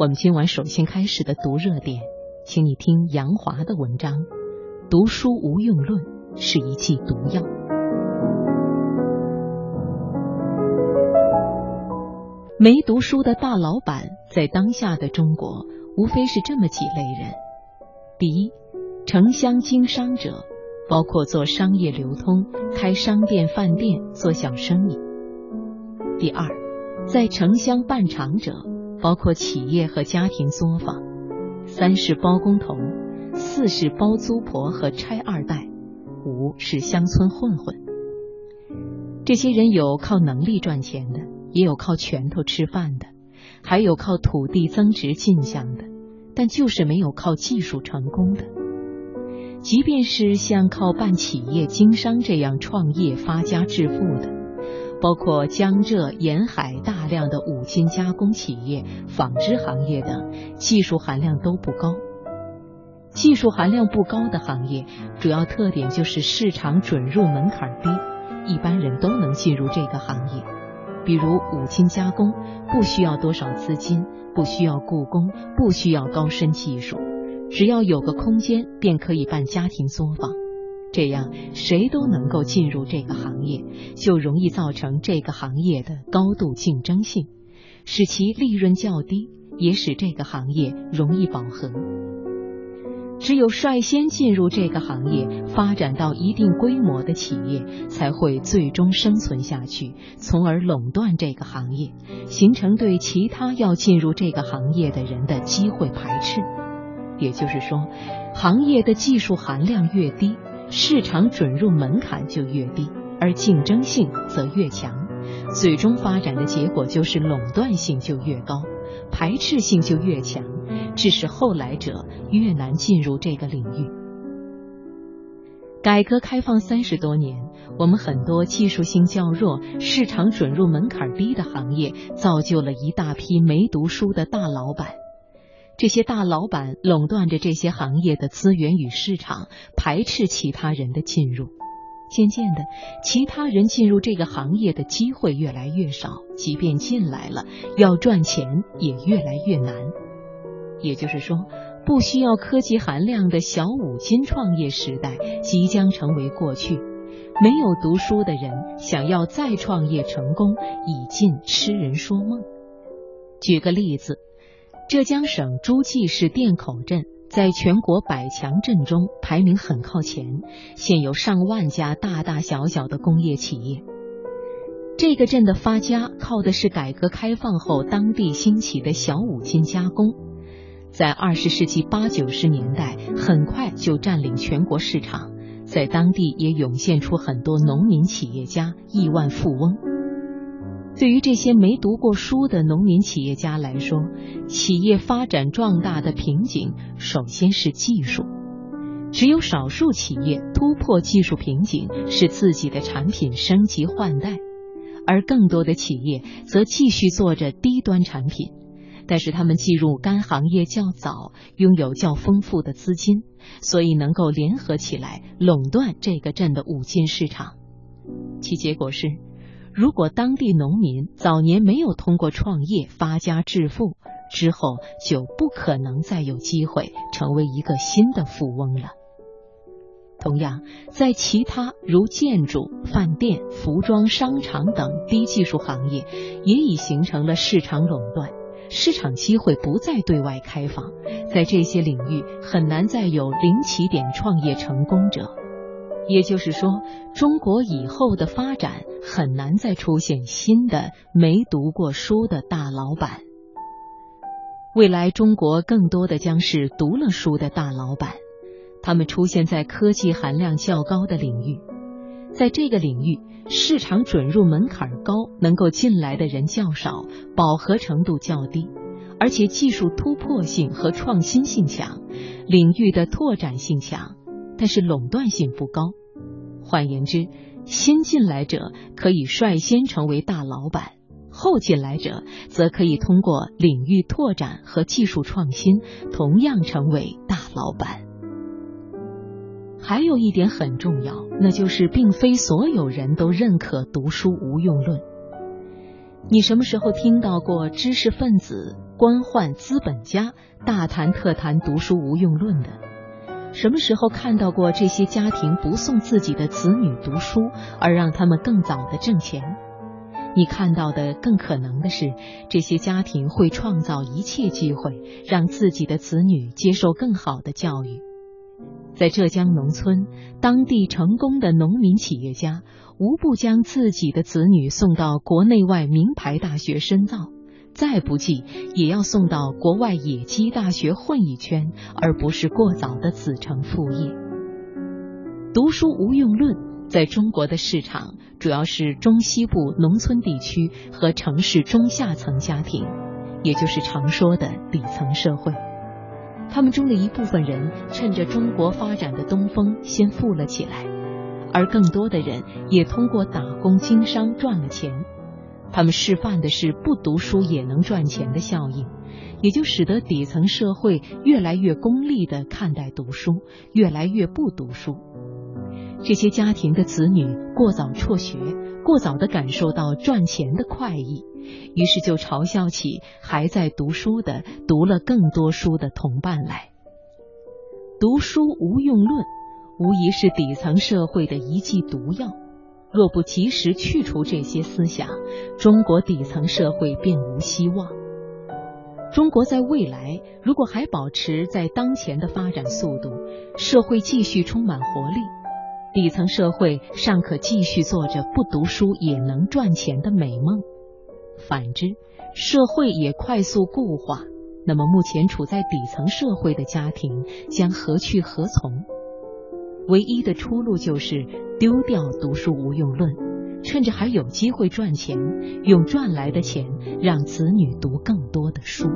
我们今晚首先开始的读热点，请你听杨华的文章《读书无用论是一剂毒药》。没读书的大老板，在当下的中国，无非是这么几类人：第一，城乡经商者，包括做商业流通、开商店、饭店、做小生意；第二，在城乡办厂者，包括企业和家庭作坊；三是包工头；四是包租婆和差二代；五是乡村混混。这些人有靠能力赚钱的。也有靠拳头吃饭的，还有靠土地增值进项的，但就是没有靠技术成功的。即便是像靠办企业经商这样创业发家致富的，包括江浙沿海大量的五金加工企业、纺织行业等，技术含量都不高。技术含量不高的行业，主要特点就是市场准入门槛低，一般人都能进入这个行业。比如五金加工，不需要多少资金，不需要雇工，不需要高深技术，只要有个空间，便可以办家庭作坊。这样谁都能够进入这个行业，就容易造成这个行业的高度竞争性，使其利润较低，也使这个行业容易饱和。只有率先进入这个行业、发展到一定规模的企业，才会最终生存下去，从而垄断这个行业，形成对其他要进入这个行业的人的机会排斥。也就是说，行业的技术含量越低，市场准入门槛就越低，而竞争性则越强，最终发展的结果就是垄断性就越高，排斥性就越强。致使后来者越难进入这个领域。改革开放三十多年，我们很多技术性较弱、市场准入门槛低的行业，造就了一大批没读书的大老板。这些大老板垄断着这些行业的资源与市场，排斥其他人的进入。渐渐的，其他人进入这个行业的机会越来越少，即便进来了，要赚钱也越来越难。也就是说，不需要科技含量的小五金创业时代即将成为过去。没有读书的人想要再创业成功，已尽痴人说梦。举个例子，浙江省诸暨市店口镇在全国百强镇中排名很靠前，现有上万家大大小小的工业企业。这个镇的发家靠的是改革开放后当地兴起的小五金加工。在二十世纪八九十年代，很快就占领全国市场，在当地也涌现出很多农民企业家、亿万富翁。对于这些没读过书的农民企业家来说，企业发展壮大的瓶颈首先是技术。只有少数企业突破技术瓶颈，使自己的产品升级换代，而更多的企业则继续做着低端产品。但是他们进入该行业较早，拥有较丰富的资金，所以能够联合起来垄断这个镇的五金市场。其结果是，如果当地农民早年没有通过创业发家致富，之后就不可能再有机会成为一个新的富翁了。同样，在其他如建筑、饭店、服装、商场等低技术行业，也已形成了市场垄断。市场机会不再对外开放，在这些领域很难再有零起点创业成功者。也就是说，中国以后的发展很难再出现新的没读过书的大老板。未来中国更多的将是读了书的大老板，他们出现在科技含量较高的领域。在这个领域，市场准入门槛高，能够进来的人较少，饱和程度较低，而且技术突破性和创新性强，领域的拓展性强，但是垄断性不高。换言之，新进来者可以率先成为大老板，后进来者则可以通过领域拓展和技术创新，同样成为大老板。还有一点很重要，那就是并非所有人都认可读书无用论。你什么时候听到过知识分子、官宦、资本家大谈特谈读书无用论的？什么时候看到过这些家庭不送自己的子女读书，而让他们更早的挣钱？你看到的更可能的是，这些家庭会创造一切机会，让自己的子女接受更好的教育。在浙江农村，当地成功的农民企业家无不将自己的子女送到国内外名牌大学深造，再不济也要送到国外野鸡大学混一圈，而不是过早的子承父业。读书无用论在中国的市场主要是中西部农村地区和城市中下层家庭，也就是常说的底层社会。他们中的一部分人趁着中国发展的东风先富了起来，而更多的人也通过打工经商赚了钱。他们示范的是不读书也能赚钱的效应，也就使得底层社会越来越功利的看待读书，越来越不读书。这些家庭的子女过早辍学，过早的感受到赚钱的快意。于是就嘲笑起还在读书的、读了更多书的同伴来。读书无用论，无疑是底层社会的一剂毒药。若不及时去除这些思想，中国底层社会便无希望。中国在未来如果还保持在当前的发展速度，社会继续充满活力，底层社会尚可继续做着不读书也能赚钱的美梦。反之，社会也快速固化。那么，目前处在底层社会的家庭将何去何从？唯一的出路就是丢掉读书无用论，趁着还有机会赚钱，用赚来的钱让子女读更多的书。